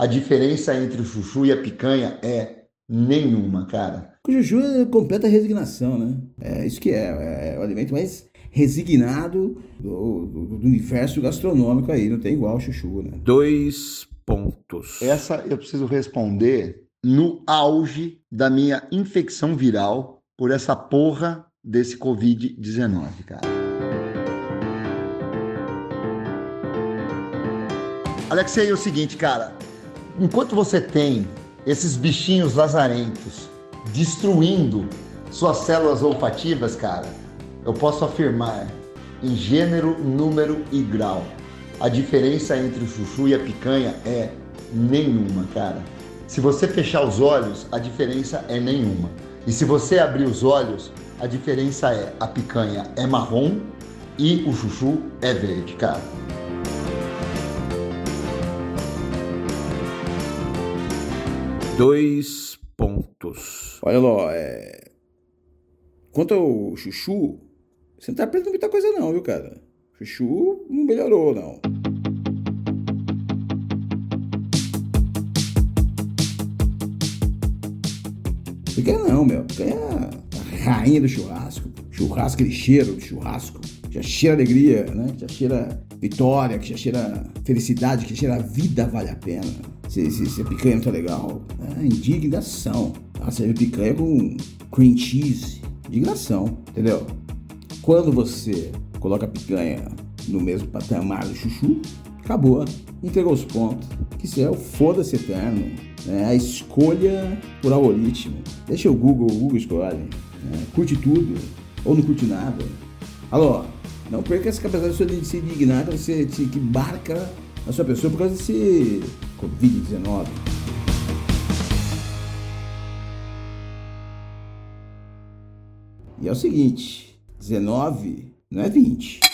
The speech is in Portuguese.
A diferença entre o chuchu e a picanha é nenhuma, cara. O chuchu é completa resignação, né? É isso que é. É o alimento mais resignado do, do, do universo gastronômico aí. Não tem igual o chuchu, né? Dois pontos. Essa eu preciso responder no auge da minha infecção viral por essa porra desse Covid-19, cara. Alexei, é o seguinte, cara. Enquanto você tem esses bichinhos lazarentos destruindo suas células olfativas, cara, eu posso afirmar em gênero, número e grau. A diferença entre o chuchu e a picanha é nenhuma, cara. Se você fechar os olhos, a diferença é nenhuma. E se você abrir os olhos, a diferença é a picanha é marrom e o chuchu é verde, cara. Dois pontos. Olha lá, é... quanto ao chuchu, você não tá perdendo muita coisa não, viu, cara? Chuchu não melhorou, não. Picanha não, meu. Picanha é a rainha do churrasco. Churrasco, aquele cheiro de churrasco. Que já cheira alegria, né? Que já cheira vitória, que já cheira felicidade, que já cheira vida vale a pena. Se, se, se a picanha não tá legal, é indignação. Ah, você vê picanha com cream cheese. Indignação, entendeu? Quando você coloca a picanha no mesmo patamar do chuchu, acabou. Entregou os pontos. Que isso é o foda-se eterno. É a escolha por algoritmo. Deixa o Google, o Google escolhe. Né? Curte tudo ou não curte nada. Alô, não perca essa capacidade de se indignar, você que marca a sua pessoa por causa desse Covid-19. E é o seguinte, 19 não é 20.